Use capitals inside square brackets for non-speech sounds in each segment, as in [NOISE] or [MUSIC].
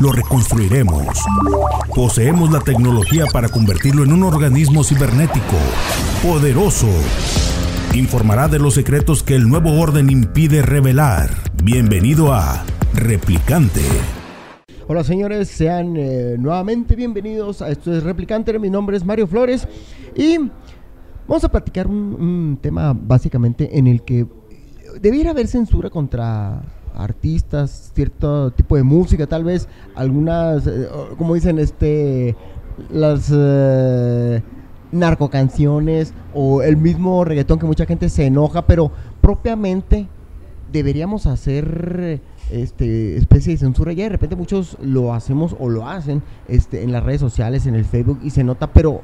lo reconstruiremos. Poseemos la tecnología para convertirlo en un organismo cibernético, poderoso. Informará de los secretos que el nuevo orden impide revelar. Bienvenido a Replicante. Hola señores, sean eh, nuevamente bienvenidos a esto es Replicante. Mi nombre es Mario Flores y vamos a platicar un, un tema básicamente en el que debiera haber censura contra artistas, cierto tipo de música, tal vez algunas, eh, como dicen, este, las eh, narcocanciones o el mismo reggaetón que mucha gente se enoja, pero propiamente deberíamos hacer este especie de censura. Ya de repente muchos lo hacemos o lo hacen este en las redes sociales en el Facebook y se nota pero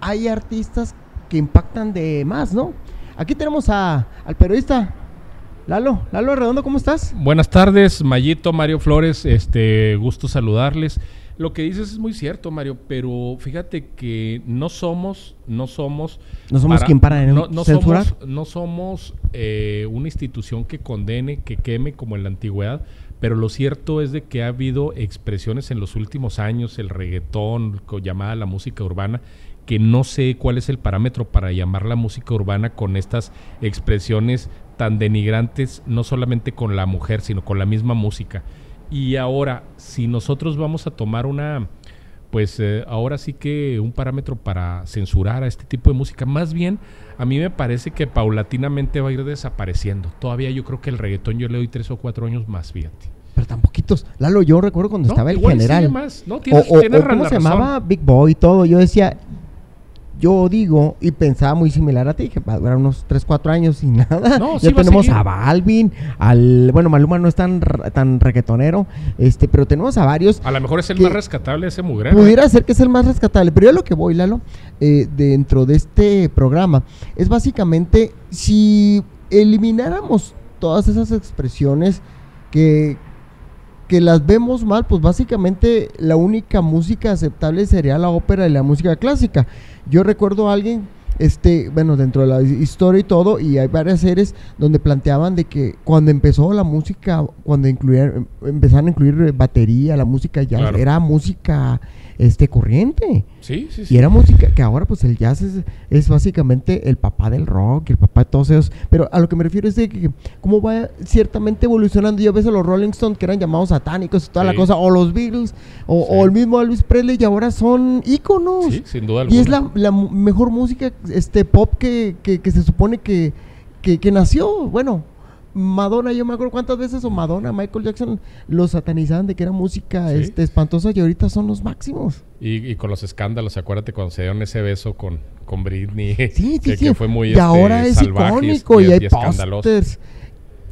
hay artistas que impactan de más no aquí tenemos a, al periodista Lalo, Lalo Redondo, ¿cómo estás? Buenas tardes, Mayito, Mario Flores, este, gusto saludarles. Lo que dices es muy cierto, Mario, pero fíjate que no somos, no somos... No somos quien para no, no Somos, no somos eh, una institución que condene, que queme como en la antigüedad, pero lo cierto es de que ha habido expresiones en los últimos años, el reggaetón, llamada la música urbana, que no sé cuál es el parámetro para llamar la música urbana con estas expresiones tan denigrantes, no solamente con la mujer, sino con la misma música. Y ahora, si nosotros vamos a tomar una, pues eh, ahora sí que un parámetro para censurar a este tipo de música, más bien a mí me parece que paulatinamente va a ir desapareciendo. Todavía yo creo que el reggaetón yo le doy tres o cuatro años más, fíjate. Pero tan poquitos. Lalo, yo recuerdo cuando estaba el general. Más. No, tienes, o, ¿Cómo se llamaba? Big Boy y todo. Yo decía, yo digo y pensaba muy similar a ti, que va a durar unos 3, 4 años y [LAUGHS] nada. ya tenemos a, Balvin, al bueno, Maluma no es tan tan reggaetonero, este, pero tenemos a varios. A lo mejor es el más rescatable ese mugrero. Pudiera ser que es el más rescatable, pero yo lo que voy, Lalo, eh, dentro de este programa es básicamente si elimináramos todas esas expresiones que que las vemos mal, pues básicamente la única música aceptable sería la ópera y la música clásica. Yo recuerdo a alguien, este, bueno, dentro de la historia y todo, y hay varias series donde planteaban de que cuando empezó la música, cuando incluyeron, empezaron a incluir batería, la música ya era música este corriente. Sí, sí, sí. Y era música que ahora pues el jazz es, básicamente el papá del rock, el papá de todos esos. Pero a lo que me refiero es de que cómo va ciertamente evolucionando. Yo ves a los Rolling Stones que eran llamados satánicos y toda la cosa, o los Beatles, o, el mismo Elvis Presley y ahora son íconos. Sí, sin duda alguna. Y es la, mejor música este pop que, que, se supone que, que nació. Bueno, Madonna, yo me acuerdo cuántas veces o Madonna, Michael Jackson los satanizaban de que era música este, espantosa y ahorita son los máximos. Y, con los escándalos, acuérdate cuando se dieron ese beso con, con Britney, sí, sí, que, fue muy y ahora es icónico y, hay pósters.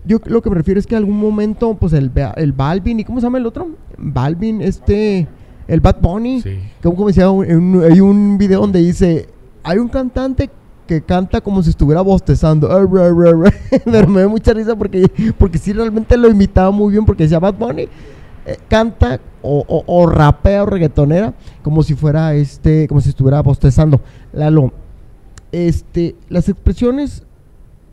Yo lo que me refiero es que algún momento, pues el, el Balvin, ¿y cómo se llama el otro? Balvin, este, el Bad Bunny, sí. como decía, hay un video donde dice, hay un cantante que canta como si estuviera bostezando. [LAUGHS] Pero me da mucha risa porque, porque sí realmente lo imitaba muy bien porque decía Bad Bunny. Eh, canta o, o, rapea o reggaetonera como si fuera este, como si estuviera bostezando. Lalo, este, las expresiones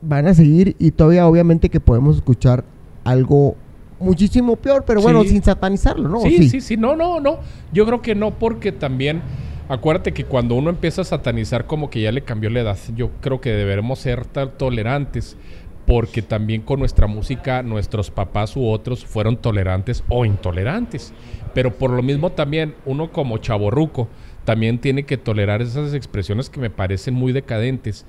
van a seguir y todavía obviamente que podemos escuchar algo muchísimo peor, pero bueno, sin satanizarlo, ¿no? Sí, sí, sí, no, no, no. Yo creo que no, porque también acuérdate que cuando uno empieza a satanizar como que ya le cambió la edad, yo creo que deberemos ser tolerantes porque también con nuestra música nuestros papás u otros fueron tolerantes o intolerantes. Pero por lo mismo también uno como chaborruco también tiene que tolerar esas expresiones que me parecen muy decadentes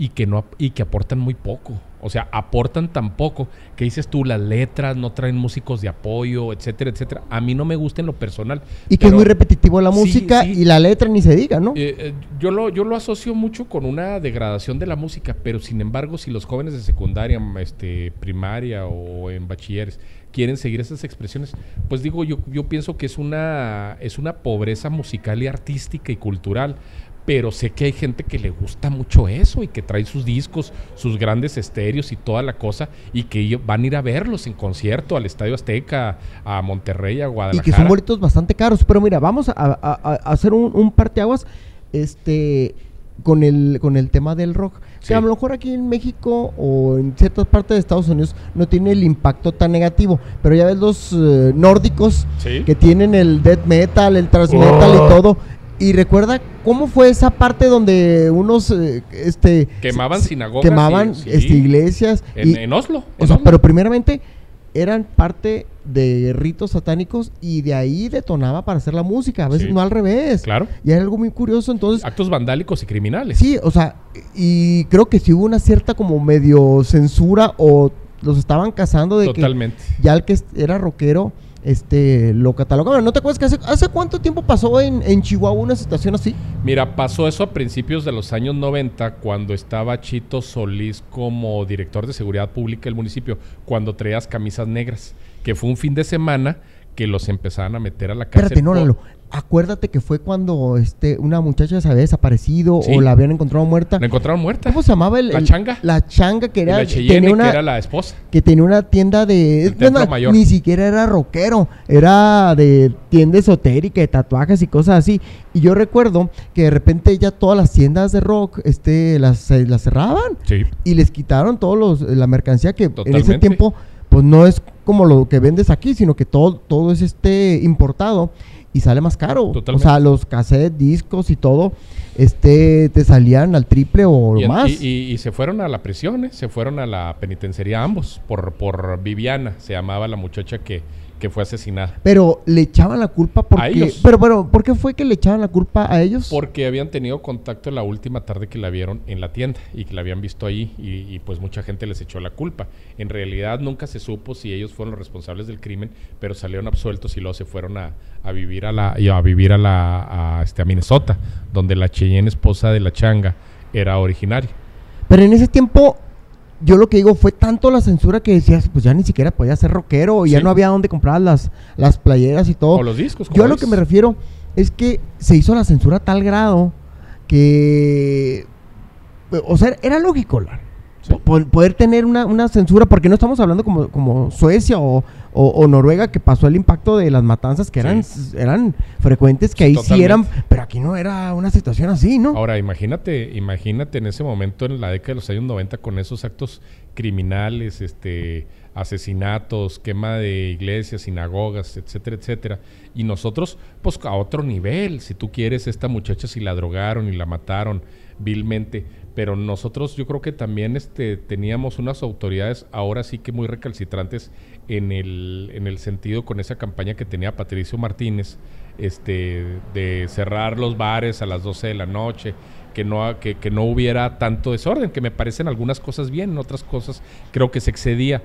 y que no y que aportan muy poco. O sea, aportan tan poco que dices tú, las letras no traen músicos de apoyo, etcétera, etcétera. A mí no me gusta en lo personal. Y que es muy repetitivo la música y la letra ni se diga, ¿no? Eh, eh, yo, lo, yo lo asocio mucho con una degradación de la música, pero sin embargo, si los jóvenes de secundaria, este, primaria o en bachilleres quieren seguir esas expresiones, pues digo, yo, yo pienso que es una, es una pobreza musical y artística y cultural pero sé que hay gente que le gusta mucho eso y que trae sus discos, sus grandes estéreos y toda la cosa y que van a ir a verlos en concierto al Estadio Azteca, a Monterrey, a Guadalajara. Y que son boletos bastante caros, pero mira, vamos a, hacer un, un parteaguas este, con, el, con el tema del rock. Que a lo mejor aquí en México o en ciertas partes de Estados Unidos no tiene el impacto tan negativo, pero ya ves los eh, nórdicos que tienen el death metal, el thrash metal y oh. todo y recuerda cómo fue esa parte donde unos eh, este quemaban sinagogas quemaban este, iglesias en, Oslo o sea, pero primeramente eran parte de ritos satánicos y de ahí detonaba para hacer la música, a veces no al revés. Claro. Y era algo muy curioso, entonces... Actos vandálicos y criminales. Sí, o sea, y creo que sí hubo una cierta como medio censura o los estaban cazando de Totalmente. que ya el que era rockero este, lo catalogaban. ¿No te acuerdas que hace, hace cuánto tiempo pasó en, en, Chihuahua una situación así? Mira, pasó eso a principios de los años 90, cuando estaba Chito Solís como director de seguridad pública del municipio, cuando traías camisas negras, que fue un fin de semana que los empezaban a meter a la cárcel. Espérate, no, Acuérdate que fue cuando este una muchacha se había desaparecido o la habían encontrado muerta. La encontraron muerta. ¿Cómo se llamaba el, la changa? La changa que era tenía una, que era la esposa. Que tenía una tienda de ni siquiera era rockero, era de tienda esotérica, de tatuajes y cosas así. Y yo recuerdo que de repente ya todas las tiendas de rock este las, las cerraban y les quitaron todos los la mercancía que en ese tiempo pues no es como lo que vendes aquí, sino que todo todo es este importado y sale más caro. O sea, los cassettes, discos y todo, este, te salían al triple o más. Y, se fueron a la prisión, ¿eh? se fueron a la penitenciaría ambos, por, por Viviana, se llamaba la muchacha que, que fue asesinada. Pero le echaban la culpa porque... A ellos. Pero, pero, ¿por qué fue que le echaban la culpa a ellos? Porque habían tenido contacto la última tarde que la vieron en la tienda y que la habían visto ahí y, pues mucha gente les echó la culpa. En realidad nunca se supo si ellos fueron los responsables del crimen, pero salieron absueltos y luego se fueron a, a vivir a la a vivir a la a, este a Minnesota, donde la Cheyenne esposa de la Changa era originaria. Pero en ese tiempo yo lo que digo fue tanto la censura que decías, pues ya ni siquiera podía ser rockero, y ya no había dónde comprar las, las playeras y todo. O los discos. Yo a lo que me refiero es que se hizo la censura a tal grado que, o sea, era lógico, poder tener una, una, censura, porque no estamos hablando como, como Suecia o, o, Noruega, que pasó el impacto de las matanzas que eran, eran frecuentes, que ahí sí eran, pero aquí no era una situación así, ¿no? Ahora, imagínate, imagínate en ese momento, en la década de los años 90, con esos actos criminales, este asesinatos, quema de iglesias, sinagogas, etcétera, etcétera. Y nosotros, pues a otro nivel, si tú quieres, esta muchacha si la drogaron y la mataron vilmente, pero nosotros yo creo que también este, teníamos unas autoridades ahora sí que muy recalcitrantes en el, en el sentido con esa campaña que tenía Patricio Martínez, este, de cerrar los bares a las 12 de la noche, que no, que, que, no hubiera tanto desorden, que me parecen algunas cosas bien, otras cosas creo que se excedía.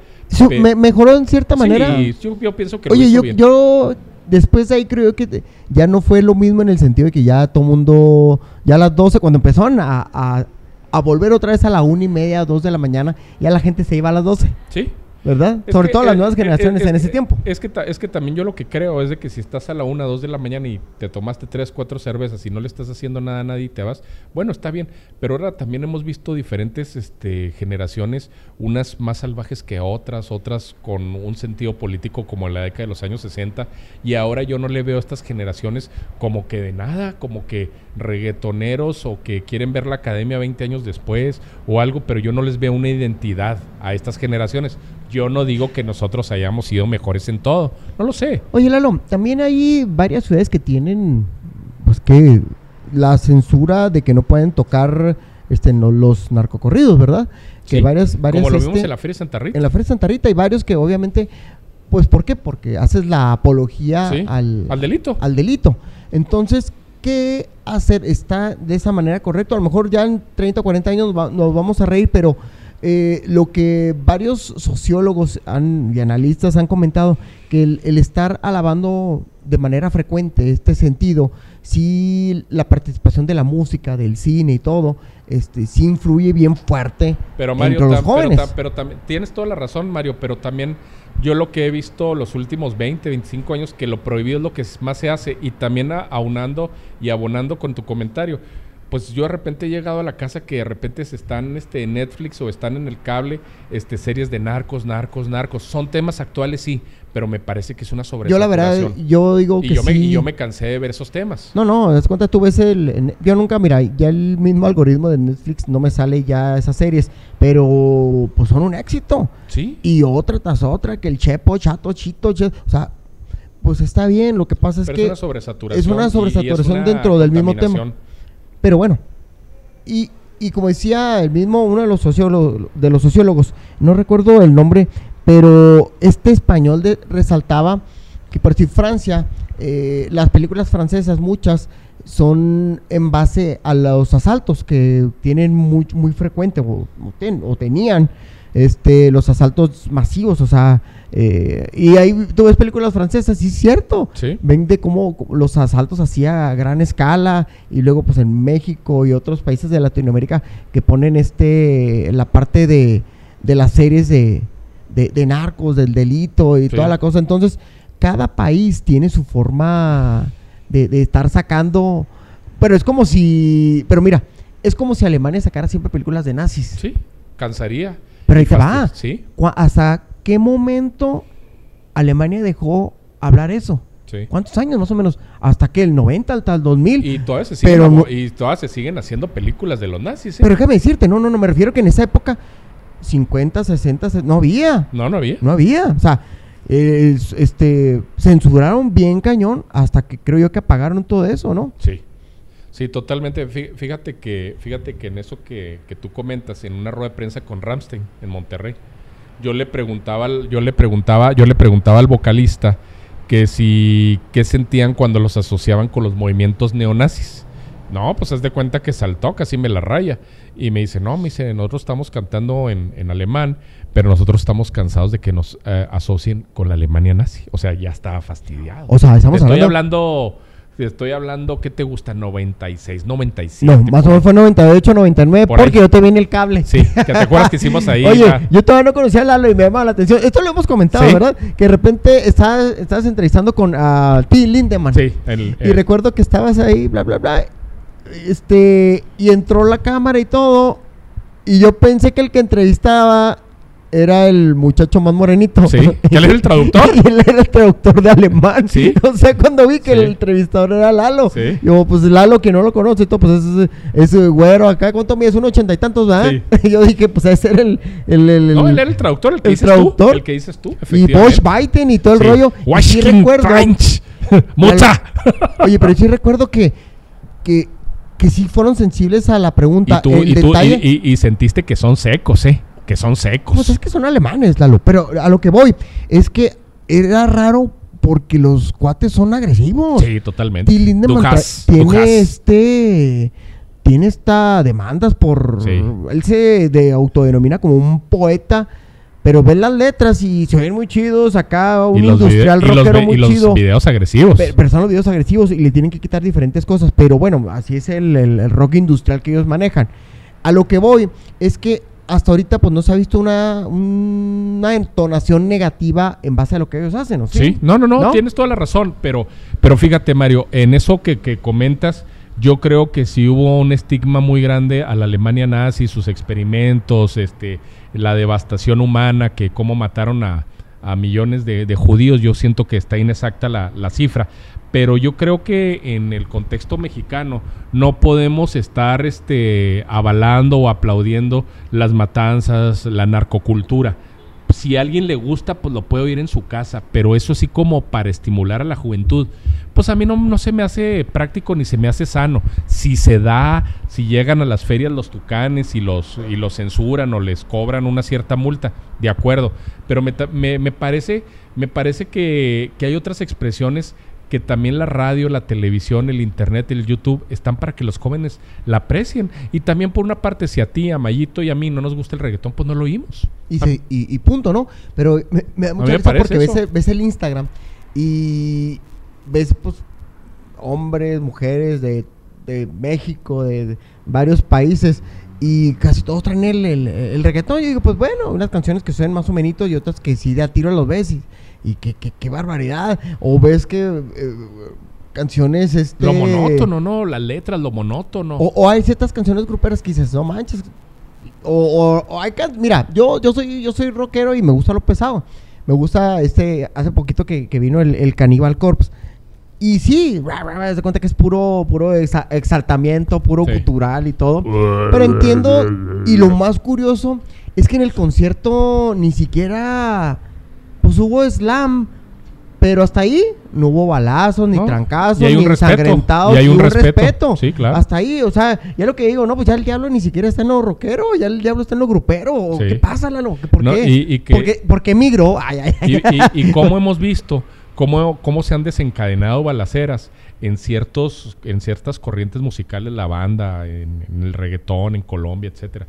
me, mejoró en cierta manera. Sí, yo, pienso que Oye, yo, yo después de ahí creo que ya no fue lo mismo en el sentido de que ya todo mundo, ya a las 12, cuando empezaron a, a, a volver otra vez a la una y media, dos de la mañana, ya la gente se iba a las 12. Sí. ¿verdad? Sobre todo las nuevas generaciones en ese tiempo. Es que, es que también yo lo que creo es de que si estás a la 1, 2 de la mañana y te tomaste 3, 4 cervezas y no le estás haciendo nada a nadie y te vas, bueno, está bien. Pero ahora también hemos visto diferentes este, generaciones, unas más salvajes que otras, otras con un sentido político como en la década de los años 60. Y ahora yo no le veo a estas generaciones como que de nada, como que reggaetoneros o que quieren ver la academia 20 años después o algo, pero yo no les veo una identidad a estas generaciones yo no digo que nosotros hayamos sido mejores en todo. No lo sé. Oye, Lalo, también hay varias ciudades que tienen, pues que la censura de que no pueden tocar este los narcocorridos, ¿verdad? Que varias, varias, Como lo vimos este, en la Feria Santa Rita. En la Feria Santa Rita hay varios que obviamente, pues ¿por qué? Porque haces la apología al, al delito. Al delito. Entonces, qué hacer? ¿Está de esa manera correcto? A lo mejor ya en 30 o 40 años nos, va- nos vamos a reír, pero eh, lo que varios sociólogos han- y analistas han comentado, que el, el estar alabando de manera frecuente este sentido, sí la participación de la música, del cine y todo, este, sí influye bien fuerte Pero Mario, entre los pero, jóvenes. tam- pero también tienes toda la razón, Mario, pero también yo lo que he visto los últimos 20, 25 años que lo prohibido es lo que más se hace y también aunando y abonando con tu comentario. Pues yo de repente he llegado a la casa que de repente se están este, en Netflix o están en el cable este, series de narcos, narcos, narcos. Son temas actuales, sí, pero me parece que es una yo la verdad, yo digo y que yo, me, sí. y yo me cansé de ver esos temas. No, no, das cuenta, tú ves el... yo nunca, mira, ya el mismo algoritmo de Netflix no me sale ya esas series, pero pues son un éxito. Sí. Y otra tras otra, que el Chepo, Chato, Chito, Che- o sea, pues está bien, lo que pasa es pero que... es una sobresaturación. es una es sobresaturación una dentro del mismo tema. Pero bueno, y, y como decía el mismo, uno de los, sociólogos, de los sociólogos, no recuerdo el nombre, pero este español de- resaltaba que por decir Francia, eh, las películas francesas, muchas, son en base a los asaltos que tienen muy, muy frecuente o, o ten- o tenían este, los asaltos masivos, o sea, eh, y ahí tú ves películas francesas, y es cierto, Sí. ven de cómo cómo los asaltos hacía a gran escala y luego pues en México y otros países de Latinoamérica que ponen este la parte de, de las series de, de, de narcos, del delito y Sí. toda la cosa. Entonces, cada país tiene su forma de, de estar sacando, pero es como si, pero mira, es como si Alemania sacara siempre películas de nazis. Sí, cansaría. Pero ahí te va. Sí, ¿Hasta qué momento Alemania dejó hablar eso? sí. ¿Cuántos años más o menos? ¿Hasta que ¿El 90 hasta el 2000? Y todavía se siguen, Pero y todavía se siguen haciendo películas de los nazis. ¿eh? Pero déjame decirte, no, no, no, me refiero que en esa época, 50, 60, se- no había, no, no había. no había. O sea, eh, es- este, censuraron bien cañón hasta que creo yo que apagaron todo eso, ¿no? Sí. Sí, totalmente. Fí- Fíjate que, fíjate que en eso que, que tú comentas, en una rueda de prensa con Ramstein en Monterrey, yo le preguntaba, al- yo le preguntaba, yo le preguntaba al vocalista que si qué sentían cuando los asociaban con los movimientos neonazis. No, pues haz de cuenta que saltó, casi me la raya. Y me dice, no, me dice, nosotros estamos cantando en, en alemán, pero nosotros estamos cansados de que nos eh, asocien con la Alemania nazi. O sea, ya estaba fastidiado. O sea, estamos Te estoy hablando... hablando, estoy hablando, ¿qué te gusta? 96, 97. No, más o menos fue 98, 99, Por ahí. porque yo te vi en el cable. Sí, que te acuerdas que hicimos ahí. [LAUGHS] Oye, ya? yo todavía no conocía a Lalo y me llamaba la atención. Esto lo hemos comentado, Sí. ¿verdad? Que de repente estabas, estabas entrevistando con a T. Lindemann. Sí, el, Y el- recuerdo que estabas ahí, bla, bla, bla. Este, y entró la cámara y todo. Y yo pensé que el que entrevistaba era el muchacho más morenito. Sí, [LAUGHS] él era el traductor. [LAUGHS] y él era el traductor de alemán. Sí. [LAUGHS] O sea, cuando vi que Sí. el entrevistador era Lalo. Sí. Yo, pues Lalo, que no lo conoce, y todo, pues es ese güero acá. ¿Cuánto mide? Es un ochenta y tantos, ¿verdad? Sí. yo dije, pues ese era el. el, el- no, él era el traductor, el que el dices traductor. tú. El que dices tú, y. Bosch Biden y todo el rollo. Y Washington recuerdo. French. Mucha. Oye, pero sí recuerdo que, que, que sí fueron sensibles a la pregunta. y tú, el y, detalle, y, y- y sentiste que son secos, ¿eh? Que son secos. Pues es que son alemanes, Lalo. Pero a lo que voy es que era raro porque los cuates son agresivos. sí, totalmente. Y Lindemann tiene este tiene esta demandas por Sí. él se de autodenomina como un poeta pero ves las letras y se ven muy chidos acá un Y los, industrial vide- y los rockero muy y los chido videos agresivos. Pe- pero son los videos agresivos y le tienen que quitar diferentes cosas. Pero bueno, así es el, el- el rock industrial que ellos manejan. A lo que voy es que hasta ahorita pues no se ha visto una, una entonación negativa en base a lo que ellos hacen, ¿o sí? Sí, no, no, no, ¿No? tienes toda la razón, pero, pero fíjate, Mario, en eso que, que comentas, yo creo que sí hubo un estigma muy grande a la Alemania nazi, sus experimentos, este, la devastación humana, que cómo mataron a, a millones de, judíos, yo siento que está inexacta la, la cifra, pero yo creo que en el contexto mexicano no podemos estar este, avalando o aplaudiendo las matanzas, la narcocultura. Si a alguien le gusta, pues lo puede oír en su casa, pero eso sí como para estimular a la juventud, pues a mí no, no se me hace práctico ni se me hace sano. Si se da, si llegan a las ferias los tucanes y los, y los censuran o les cobran una cierta multa, de acuerdo, pero me, me- me parece, me parece que, que hay otras expresiones que también la radio, la televisión, el internet, el YouTube están para que los jóvenes la aprecien. Y también por una parte, si a ti, a Mayito y a mí no nos gusta el reggaetón, pues no lo oímos. Y, se- y- y punto, ¿no? Pero me, me da mucha risa porque ves, ves el Instagram y ves, pues, hombres, mujeres de, de México, de, de varios países. Y casi todos traen el, el, el reggaetón. Yo digo, pues bueno, unas canciones que suenan más o menos y otras que sí de a tiro los ves. Y, y qué, qué, qué barbaridad. O ves que eh, canciones. Este, Lo monótono, ¿no? Las letras, lo monótono. o, o hay ciertas canciones gruperas que dices, no manches. O, o- o hay can- mira, yo, yo soy, yo soy rockero y me gusta lo pesado. Me gusta este, hace poquito que, que vino el, el Cannibal Corpse. Y sí, ra, cuenta que es puro, puro exa- exaltamiento, puro Sí. cultural y todo. Pero entiendo, y lo más curioso es que en el concierto ni siquiera, pues hubo slam. Pero hasta ahí no hubo balazos, ni No, trancazos, y hay ni un respeto, ensangrentados, y hay un respeto. Sí, claro. Hasta ahí, o sea, ya lo que digo, no, pues ya el diablo ni siquiera está en lo rockero, ya el diablo está en lo grupero. ¿o Sí. ¿Qué pasa, Lalo? ¿Por No, qué? y- y que- ¿Por qué, por qué migró? Ay, ay, ay. Y cómo hemos visto cómo, cómo se han desencadenado balaceras en ciertos en ciertas corrientes musicales, la banda, en, el reggaetón, en Colombia, etcétera.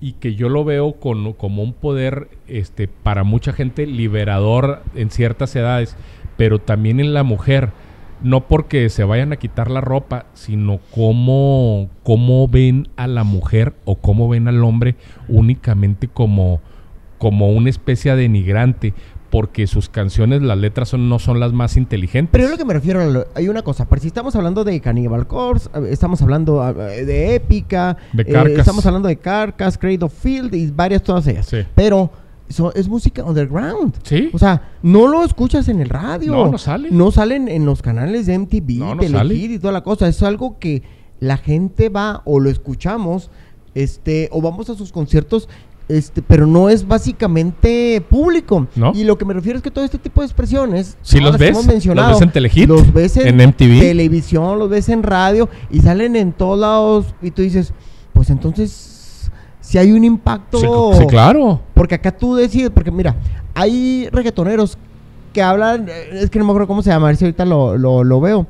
Y que yo lo veo como un poder este, para mucha gente liberador en ciertas edades, pero también en la mujer. No porque se vayan a quitar la ropa, sino cómo, cómo ven a la mujer o cómo ven al hombre únicamente como, como una especie de denigrante, porque sus canciones, las letras son, no son las más inteligentes. Pero yo lo que me refiero, Lalo, hay una cosa, si estamos hablando de Cannibal Corpse, eh, estamos hablando ah, de Épica, De eh, estamos hablando de Carcass, Cradle of Field y varias todas ellas. Sí. Pero so- es música underground. Sí. O sea, no lo escuchas en el radio. No, no sale. No salen en los canales de MTV, No, no Telehit y toda la cosa. Es algo que la gente va o lo escuchamos, este, o vamos a sus conciertos, este, pero no es básicamente público. No. Y lo que me refiero es que todo este tipo de expresiones, Sí ahora los ves, hemos los ves en Telehit, los ves en, en MTV. televisión, los ves en radio y salen en todos lados y tú dices, pues entonces si hay un impacto Sí, sí, claro. porque acá tú decides, porque mira, hay reggaetoneros que hablan, eh, es que no me acuerdo cómo se llama, a ver si ahorita lo, lo, lo veo.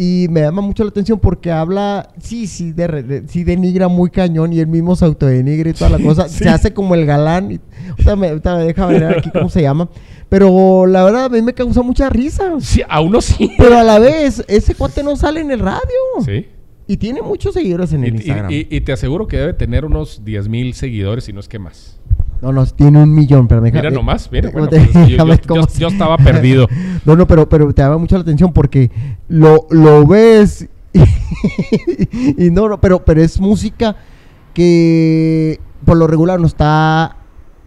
Y me llama mucho la atención porque habla, sí, sí, de, de- sí denigra muy cañón y él mismo se autodenigra y toda la [LAUGHS] cosa. Sí. Se hace como el galán. Y, me, deja ver aquí cómo se llama. Pero la verdad a mí me causa mucha risa. Sí, a uno sí. Pero a la [LAUGHS] vez, ese cuate no sale en el radio. Sí. Y tiene muchos seguidores en Y, el Instagram. y- y te aseguro que debe tener unos 10 mil seguidores, si no es que más. No, no, tiene un millón, pero me Mira nomás, mira. [LAUGHS] Bueno, pues, yo, estaba perdido. [LAUGHS] No, no, pero, pero te llama mucho la atención porque lo, lo ves y, [LAUGHS] y no, no, pero, pero es música que por lo regular no está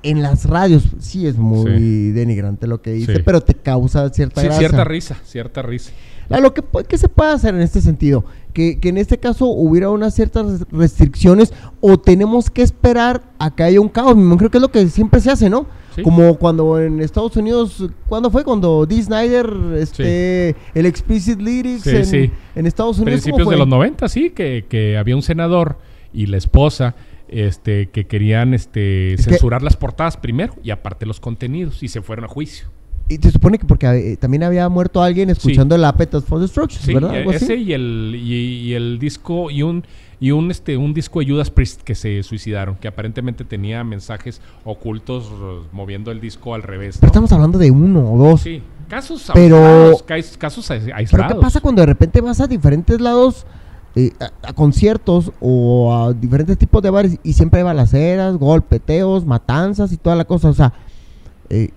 en las radios. Sí es muy Sí. denigrante lo que dice, Sí. pero te causa cierta Sí, cierta risa, cierta risa. Lo que, ¿Qué se puede hacer en este sentido? Que, que en este caso hubiera unas ciertas res- restricciones o tenemos que esperar a que haya un caos. Creo que es lo que siempre se hace, ¿no? Sí. Como cuando en Estados Unidos, ¿cuándo fue? Cuando Dee Snyder, este, el explicit lyrics Sí, en, Estados Unidos. ¿cómo Principios de los 90, sí, que, que había un senador y la esposa este, que querían este, Es que- censurar las portadas primero y aparte los contenidos y se fueron a juicio. Y se supone que porque eh, también había muerto alguien escuchando el Appetite for Destruction, Sí, ¿verdad? así. ese y el, y, y el disco y un y un este un disco de Judas Priest que se suicidaron, que aparentemente tenía mensajes ocultos moviendo el disco al revés. Pero estamos hablando de uno o dos. Sí, casos Pero- aislados, casos ais- Pero aislados. ¿qué pasa cuando de repente vas a diferentes lados, eh, a, a conciertos o a diferentes tipos de bares y siempre hay balaceras, golpeteos, matanzas y toda la cosa? O sea, eh,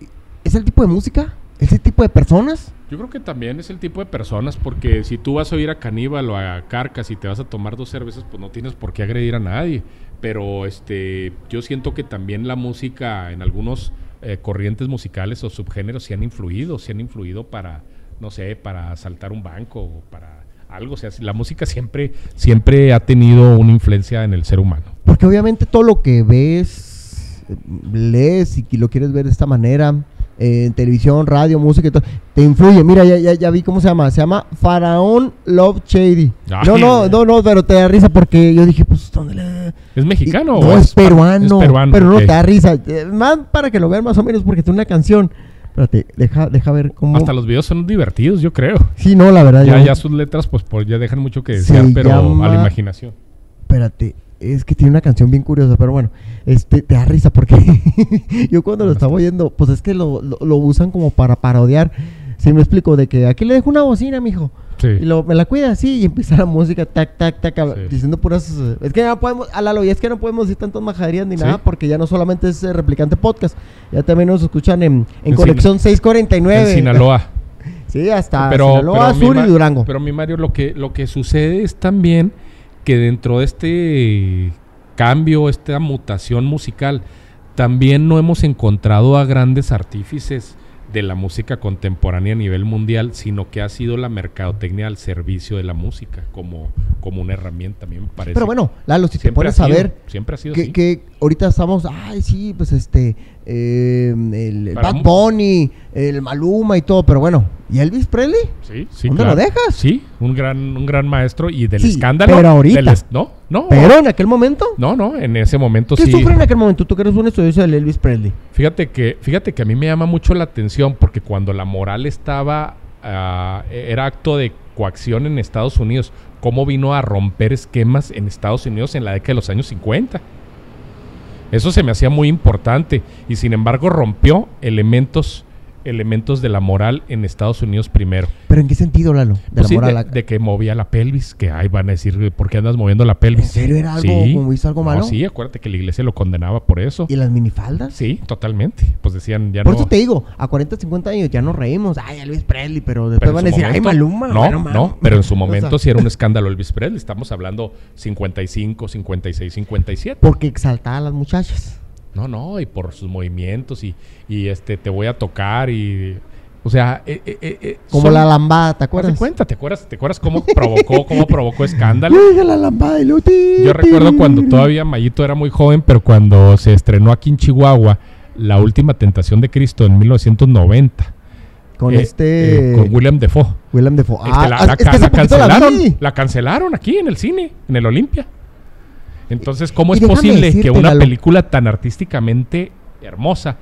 ¿es el tipo de música? ¿Es el tipo de personas? Yo creo que también es el tipo de personas, porque si tú vas a oír a Caníbal o a Carcas y te vas a tomar dos cervezas, pues no tienes por qué agredir a nadie. Pero este, yo siento que también la música en algunos eh, corrientes musicales o subgéneros se han influido, se han influido para, no sé, para asaltar un banco o para algo. O sea, la música siempre, siempre ha tenido una influencia en el ser humano. Porque obviamente todo lo que ves, lees y lo quieres ver de esta manera, eh, en televisión, radio, música y todo, te influye. Mira, ya, ya, ya vi cómo se llama. Se llama Faraón Love Shady. Ay. No, no, no, no, pero te da risa porque yo dije, pues, ¿dónde le...? ¿Es mexicano? Y- o es, peruano. Es peruano. Pero no te da risa. Eh, Más para que lo vean más o menos porque tiene una canción. Espérate, deja, deja ver cómo. Hasta los videos son divertidos, yo creo. Sí, no, la verdad. Ya, yo- ya sus letras, pues, por- ya dejan mucho que desear, Se pero a la imaginación. Espérate, es que tiene una canción bien curiosa, pero bueno, este, te da risa porque [LAUGHS] yo cuando lo estaba oyendo, pues es que lo, lo, lo usan como para parodiar. Si me explico, de que aquí le dejo una bocina, mijo. Sí. Y lo, me la cuida así y empieza la música, tac, tac, tac, Sí. diciendo puras... Es que ya no podemos, a Lalo, y es que no podemos decir tantas majaderías ni nada, porque ya no solamente es eh, Replicante Podcast, ya también nos escuchan en, en En Conexión 649. En Sinaloa. [LAUGHS] Sí, hasta pero, Sinaloa, pero Sur y Durango. Pero mi Mario, lo que, lo que sucede es también que dentro de este cambio, esta mutación musical, también no hemos encontrado a grandes artífices de la música contemporánea a nivel mundial, sino que ha sido la mercadotecnia al servicio de la música como, como una herramienta, a mí me parece. Pero bueno, Lalo, si te pones a ver siempre ha sido que, así. que ahorita estamos, ay, sí, pues este, eh, el, Bad Bunny, el Maluma y todo, pero bueno, ¿y Elvis Presley? Sí, sí, ¿Dónde claro. lo dejas? Sí, un gran, un gran maestro y del Sí, escándalo. pero ahorita. del es- no, no. Pero en aquel momento, No, no, en ese momento ¿qué sí. sufre en aquel momento? Tú que eres un estudioso del Elvis Presley. Fíjate que, fíjate que a mí me llama mucho la atención porque cuando la moral estaba, ah, era acto de coacción en Estados Unidos, cómo vino a romper esquemas en Estados Unidos en la década de los años 50. Eso se me hacía muy importante y sin embargo rompió elementos, elementos de la moral en Estados Unidos primero. ¿Pero en qué sentido, Lalo? De Pues la sí, moral. de, de que movía la pelvis, que ahí van a decir, ¿por qué andas moviendo la pelvis? ¿En serio era algo, como hizo algo No, malo? sí, acuérdate que la iglesia lo condenaba por eso. ¿Y las minifaldas? Sí, totalmente. Pues decían, ya Por no. eso te digo, a 40, 50 años ya nos reímos. Ay, Elvis Presley, pero después Pero van a decir, ay, Maluma. No, bueno, no, Maluma". pero en su [LAUGHS] O sea, momento sí era un escándalo Elvis Presley. Estamos hablando 55, 56, 57. Porque exaltaba a las muchachas. No, no, y por sus movimientos y, y este, te voy a tocar y... O sea, eh, eh, eh, Como son- la lambada, ¿te acuerdas? cuenta, ¿te acuerdas, ¿te acuerdas cómo provocó, [LAUGHS] cómo provocó escándalo? La lambada y lo Yo recuerdo cuando todavía Mayito era muy joven, pero cuando se estrenó aquí en Chihuahua La Última Tentación de Cristo en 1990. Con eh, este... eh, con William Defoe. Willem Dafoe. Este, Ah, la, la es que la la cancelaron. vi. La cancelaron aquí en el cine, en el Olimpia. Entonces, ¿cómo Y es posible que una película tan artísticamente hermosa,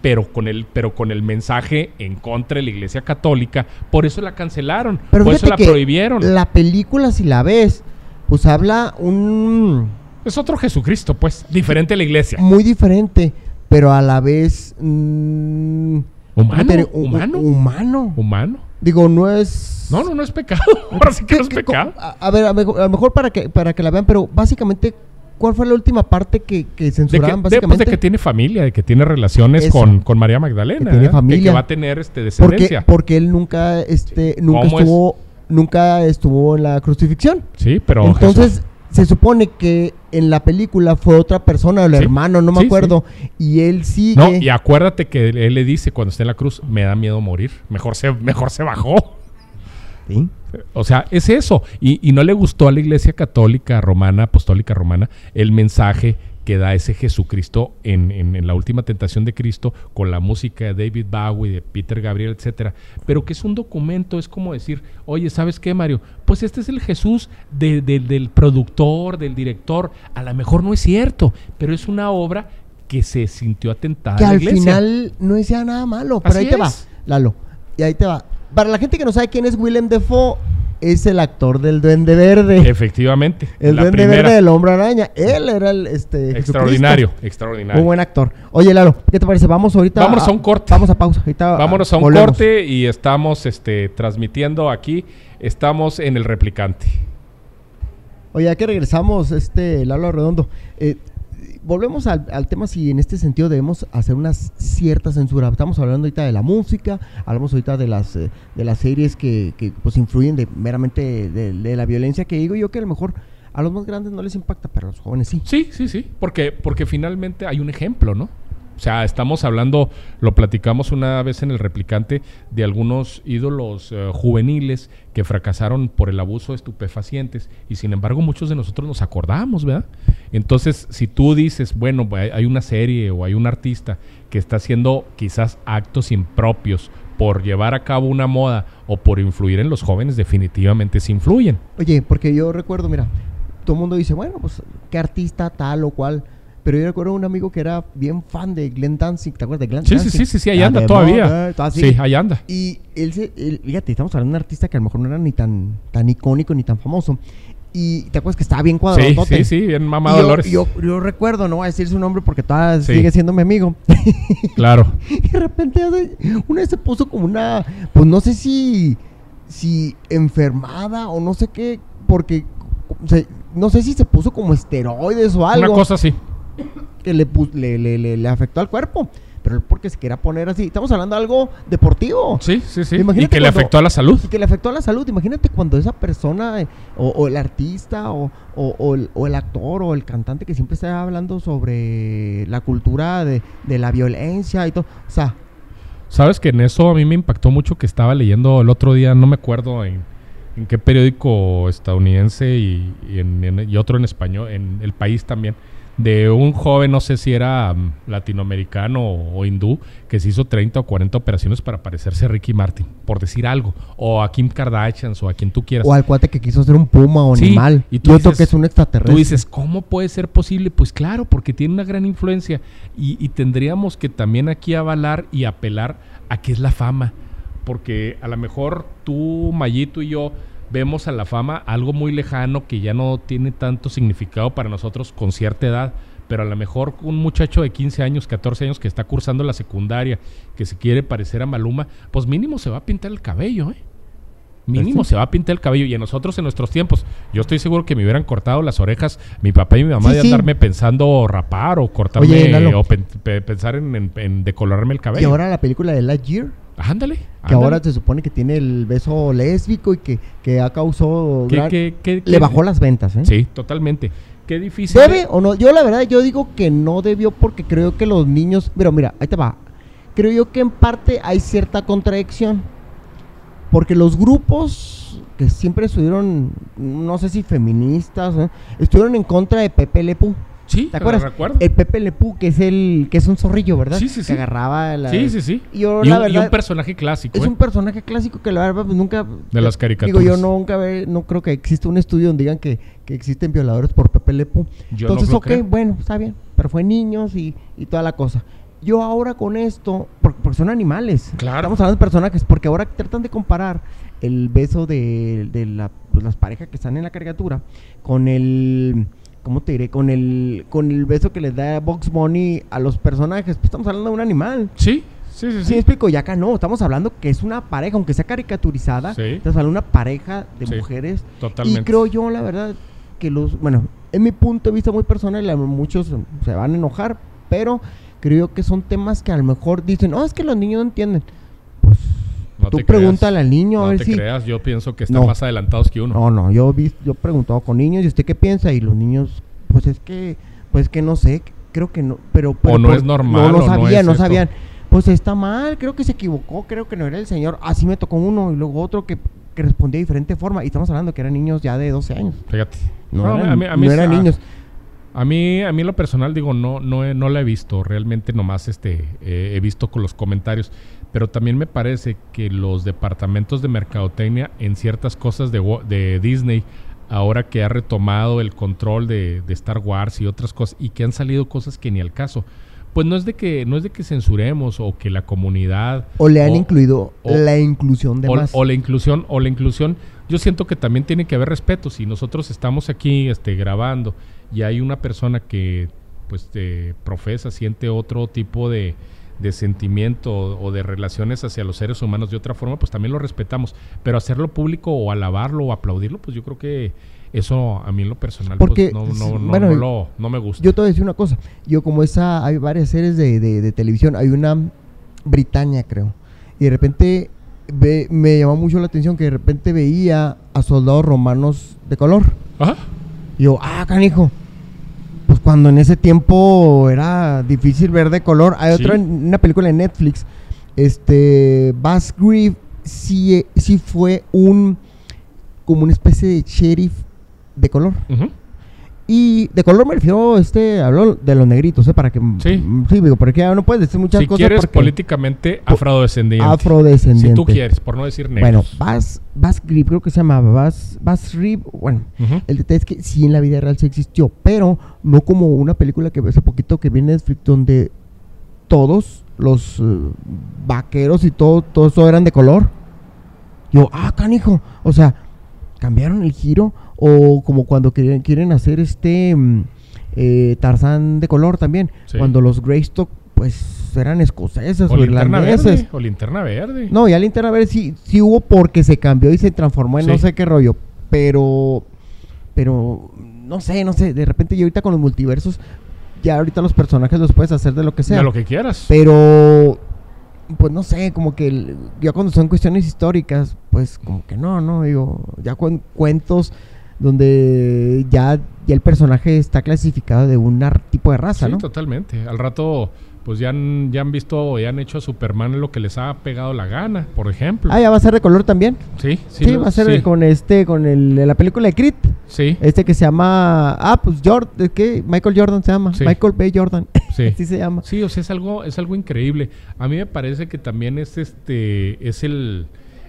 pero con el, pero con el mensaje en contra de la Iglesia Católica, por eso la cancelaron, Pero por eso la que prohibieron? La película, si la ves, pues habla un... Es otro Jesucristo, pues, diferente a la Iglesia. Muy diferente, pero a la vez... mm, ¿cómo Humano, humano. humano. Humano. Digo, no es... No, no, no es pecado. [LAUGHS] Ahora sí que no es ¿Qué- qué- pecado. A, a ver, a, mejor- a lo mejor para que, para que la vean, pero básicamente, ¿cuál fue la última parte que, que De que, censuraban? de, pues, básicamente? de que tiene familia, de que tiene relaciones Eso. con, con María Magdalena. Que tiene familia. que va a tener este, porque, descendencia. porque él nunca, este, nunca estuvo, nunca estuvo en la crucifixión. Sí, pero Entonces, Jesús- se supone que en la película fue otra persona, el Sí, hermano, no me sí, acuerdo, y él sigue. No, y acuérdate que él le dice cuando está en la cruz, me da miedo morir. Mejor se, mejor se bajó. Sí. O sea, es eso. Y, y no le gustó a la iglesia católica romana, apostólica romana, el mensaje que da ese Jesucristo en, en- en la última tentación de Cristo con la música de David Bowie, de Peter Gabriel, etcétera. Pero que es un documento, es como decir, oye, ¿sabes qué, Mario? Pues este es el Jesús de- de- del productor, del director. A lo mejor no es cierto, pero es una obra que se sintió atentada que a la al iglesia. final no decía nada malo. Pero Así ahí te va. Lalo. Y ahí te va. Para la gente que no sabe quién es Willem Dafoe, es el actor del Duende Verde. Efectivamente. el Duende primera. Verde del Hombre Araña. Él era el este Extraordinario, Jesucristo. extraordinario. Muy buen actor. Oye, Lalo, ¿qué te parece? Vamos ahorita. Vámonos a un corte. Vamos a pausa. Ahorita Vámonos a un volvemos. corte y estamos este, transmitiendo aquí. Estamos en el replicante. Oye, ya que regresamos, este Lalo Redondo, eh, volvemos al, tema si en este sentido debemos hacer una cierta censura. Estamos hablando ahorita de la música, hablamos ahorita de las eh, de las series que, que, pues influyen de, meramente de, de la violencia, que digo yo que a lo mejor a los más grandes no les impacta, pero a los jóvenes sí. Sí, sí, sí. Porque, porque finalmente hay un ejemplo, ¿no? O sea, estamos hablando, lo platicamos una vez en el replicante, de algunos ídolos eh, juveniles que fracasaron por el abuso de estupefacientes y sin embargo muchos de nosotros nos acordamos, ¿verdad? Entonces, si tú dices, bueno, hay hay una serie o hay un artista que está haciendo quizás actos impropios por llevar a cabo una moda o por influir en los jóvenes, definitivamente se influyen. Oye, porque yo recuerdo, mira, todo el mundo dice, bueno, pues qué artista tal o cual. Pero yo recuerdo un amigo que era bien fan de Glenn Danzig, ¿te acuerdas de Glenn Sí, sí, Danzig? sí, sí, sí, ahí anda todavía. Así. Sí, ahí anda. Y él se, él- fíjate, estamos hablando de un artista que a lo mejor no era ni tan, tan icónico ni tan famoso. Y te acuerdas que estaba bien Sí, cuadrado. sí, sí, bien mamado yo, Dolores. yo, yo recuerdo, no voy a decir su nombre porque todavía Sí. sigue siendo mi amigo. [LAUGHS] Claro. y de repente una vez se puso como una, pues no sé si, si enfermada o no sé qué, porque se- no sé si se puso como esteroides o algo Una cosa así. Que le, le, le, le- afectó al cuerpo. Pero él porque se quería poner así. Estamos hablando de algo deportivo. Sí, sí, sí. Imagínate y que le afectó a la salud. Y que le afectó a la salud. Imagínate cuando esa persona, eh, o, o el artista, o, o- o el, o el actor, o el cantante que siempre está hablando sobre la cultura de, de la violencia y todo. O sea, Sabes que en eso a mí me impactó mucho que estaba leyendo el otro día, no me acuerdo en, en qué periódico estadounidense y, y en- en- y otro en español, en el país también, de un joven, no sé si era mm, latinoamericano o, o hindú, que se hizo 30 o 40 operaciones para parecerse a Ricky Martin, por decir algo, o a Kim Kardashian o a quien tú quieras. o al cuate que quiso ser un puma o Sí, animal. y Y tú dices- que es un extraterrestre. Tú dices, ¿cómo puede ser posible? Pues claro, porque tiene una gran influencia y, y tendríamos que también aquí avalar y apelar a qué es la fama. Porque a lo mejor tú, Mayito y yo vemos a la fama algo muy lejano que ya no tiene tanto significado para nosotros con cierta edad. Pero a lo mejor un muchacho de 15 años, 14 años que está cursando la secundaria, que se quiere parecer a Maluma, pues mínimo se va a pintar el cabello, ¿eh? Mínimo Pues se va a pintar el cabello. Y a nosotros en nuestros tiempos, yo estoy seguro que me hubieran cortado las orejas mi papá y mi mamá Sí, de sí. andarme pensando rapar o cortarme Oye, o pen- pe- pensar en, en- en decolorarme el cabello. Y ahora la película de Lightyear, ándale. que ahora se supone que tiene el beso lésbico y que, que ha causado... ¿Qué- gran- qué- qué- Le bajó las ventas, ¿eh? Sí, totalmente. Qué difícil. ¿Debe o no? Yo la verdad, yo digo que no debió porque creo que los niños... Pero mira, ahí te va. Creo yo que en parte hay cierta contradicción. Porque los grupos que siempre estuvieron, no sé si feministas, ¿eh? estuvieron en contra de Pepe Lepú. Sí, ¿Te acuerdas? recuerdo. El Pepe Lepú, que es el que es un zorrillo, ¿verdad? Sí, sí, sí. Que agarraba la... Sí, sí, sí. Y yo, y, la un, y verdad, un personaje clásico. es ¿eh? un personaje clásico que la verdad pues, nunca... De las caricaturas. Digo, yo nunca ve, no creo que exista un estudio donde digan que, que existen violadores por Pepe Lepú. Yo Entonces, ok, creo. bueno, está bien. Pero fue niños y, y toda la cosa. Yo ahora con esto, por- porque, son animales. Claro. Estamos hablando de personajes, porque ahora tratan de comparar el beso de, de la- pues, las parejas que están en la caricatura con el... ¿Cómo te diré? Con el, con el beso que les da Box Bunny a los personajes. Pues estamos hablando de un animal. Sí, sí, sí. Sí, sí. explico, y acá no, estamos hablando que es una pareja, aunque sea caricaturizada, Sí. estamos hablando de una pareja de Sí, mujeres. totalmente. Y creo yo, la verdad, que los, bueno, en mi punto de vista muy personal, muchos se van a enojar, pero creo yo que son temas que a lo mejor dicen, no, es que los niños no entienden. Pues No tú creas. pregúntale al niño a No ver te si... creas, yo pienso que están No. más adelantados que uno. No, no, yo vi, yo he preguntado con niños, ¿y usted qué piensa? Y los niños, pues es que, pues que no sé, creo que no, pero... pero no es normal, No, o no no sabían, no, sabían. Pues está mal, creo que se equivocó, creo que no era el señor. Así me tocó uno y luego otro que, que respondía de diferente forma. Y estamos hablando que eran niños ya de 12 años. Fíjate. No, eran, a mí- a mí eran niños. A mí, a mí lo personal, digo, no, no, he- no la he visto. Realmente nomás este, eh, he visto con los comentarios. Pero también me parece que los departamentos de mercadotecnia en ciertas cosas de, de Disney, ahora que ha retomado el control de, de Star Wars y otras cosas, y que han salido cosas que ni al caso. Pues no es de que, no es de que censuremos o que la comunidad O le han o- incluido o- la inclusión de o, más. o la inclusión o la inclusión yo siento que también tiene que haber respeto si nosotros estamos aquí este grabando y hay una persona que pues te profesa siente otro tipo de, de sentimiento o, o de relaciones hacia los seres humanos de otra forma pues también lo respetamos pero hacerlo público o alabarlo o aplaudirlo pues yo creo que eso a mí en lo personal pues, Porque, no, no, no, bueno, no lo- no me gusta Yo te voy a decir una cosa. Yo como esa, hay varias series de, de- de televisión. Hay una Britannia, creo. Y de repente ve- me llamó mucho la atención que de repente veía a soldados romanos de color. Ajá. Y yo, ah, canijo. Pues cuando en ese tiempo era difícil ver de color. Hay otra, Sí. en- una película en Netflix. Este, Bass Grieve sí, sí fue un, como una especie de sheriff de color. Ujú. Y de color me refiero, este, hablo de los negritos, ¿eh? Para que... Sí. Sí, digo, porque ya no puedes decir muchas Si cosas quieres porque... políticamente afrodescendiente. Afrodescendiente. Si tú quieres, por no decir negros. Bueno, Bas, Bas Grip, creo que se llamaba Bas, Bas Rip, bueno, el detalle es que sí en la vida real sí existió, pero no como una película que hace poquito que viene Netflix donde todos los eh, vaqueros y todo, todo eso eran de color. Yo, ah, canijo, o sea, cambiaron el giro o como cuando quieren, quieren hacer este mm, eh, Tarzán de color también, Sí. cuando los Greystock pues eran escoceses O o, irlandeses. verde. O linterna verde. No, ya linterna verde sí, sí hubo porque se cambió y se transformó en no sé qué rollo. Pero, pero, no sé, no sé. De repente, yo ahorita con los multiversos, ya ahorita los personajes los puedes hacer de lo que sea. De lo que quieras. Pero, pues no sé, como que ya cuando son cuestiones históricas, pues como que no, no, digo, ya con cuentos donde ya, ya el personaje está clasificado de un tipo de raza, sí, ¿no? totalmente. Al rato, pues ya han, ya han visto, ya han hecho a Superman lo que les ha pegado la gana, por ejemplo. Ah, ya va a ser de color también. Sí, Sí, sí. lo- va a ser sí, con este, con el, la película de Crit. Sí, Este que se llama. Ah, pues Jordan. ¿Qué? Michael Jordan se llama. Sí. Michael B. Jordan. [LAUGHS] sí. Así se llama. Sí, o sea, es algo, es algo increíble. A mí me parece que también es este, es el...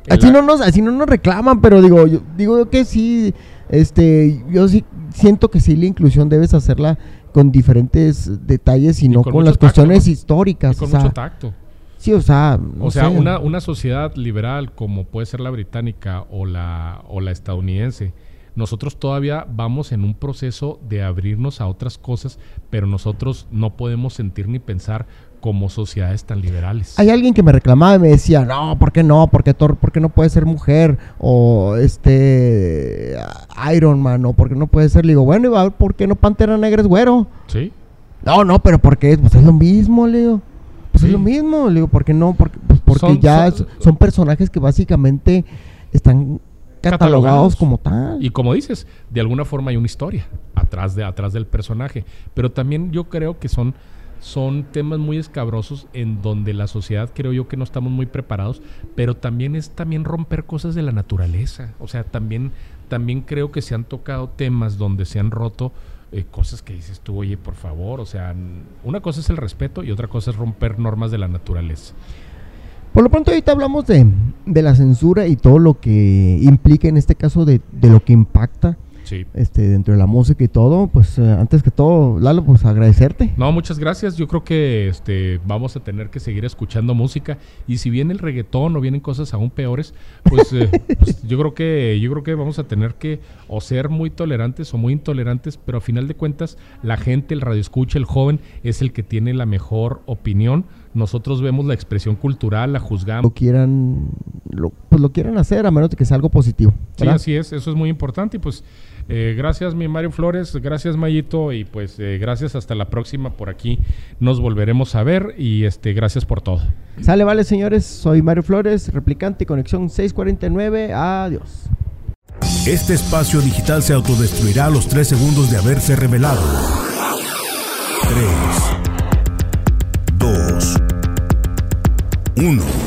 Así no, nos, así no nos reclaman, pero digo, yo, digo que sí. Este, yo sí siento que sí la inclusión debes hacerla con diferentes detalles y, Y no con las tacto, cuestiones ¿no? históricas. y con o sea, mucho tacto. sí, o sea, no O sea, sé. una, una sociedad liberal como puede ser la británica o la, o la estadounidense, nosotros todavía vamos en un proceso de abrirnos a otras cosas, pero nosotros no podemos sentir ni pensar como sociedades tan liberales. Hay alguien que me reclamaba y me decía, no, ¿por qué no? ¿Por qué por qué no puede ser mujer? O este Iron Man, o ¿por qué no puede ser? Le digo, bueno, y va, ¿por qué no Pantera Negra es güero? Sí, No, no, pero ¿por qué? Pues es lo mismo, le digo. Pues Sí. es lo mismo, le digo, ¿por qué no? Porque, pues porque Son- ya son- son, son personajes que básicamente están catalogados, Catalogados. como tal. Y como dices, de alguna forma hay una historia atrás, de, atrás del personaje. Pero también yo creo que son, son temas muy escabrosos en donde la sociedad creo yo que no estamos muy preparados, pero también es también romper cosas de la naturaleza. O sea, también, también creo que se han tocado temas donde se han roto eh, cosas que dices tú, oye, por favor, o sea, una cosa es el respeto y otra cosa es romper normas de la naturaleza. Por lo pronto ahorita hablamos de, de la censura y todo lo que implica en este caso de, de lo que impacta Sí. este dentro de la música y todo. Pues eh, antes que todo, Lalo, pues agradecerte. No, muchas gracias. Yo creo que este vamos a tener que seguir escuchando música y si viene el reggaetón o vienen cosas aún peores, pues, eh, [LAUGHS] pues yo creo que yo creo que vamos a tener que o ser muy tolerantes o muy intolerantes, pero a final de cuentas la gente, el radio escucha, el joven es el que tiene la mejor opinión. Nosotros vemos la expresión cultural, la Lo juzgamos. quieran, lo, pues lo quieran hacer a menos de que sea algo positivo. Sí, así es, eso es muy importante y pues eh, gracias mi Mario Flores, gracias Mayito y pues eh, gracias hasta la próxima por aquí nos volveremos a ver y este gracias por todo. Sale, vale, señores. Soy Mario Flores, replicante, conexión 649. Adiós. Este espacio digital se autodestruirá a los 3 segundos de haberse revelado. 3, 2, 1.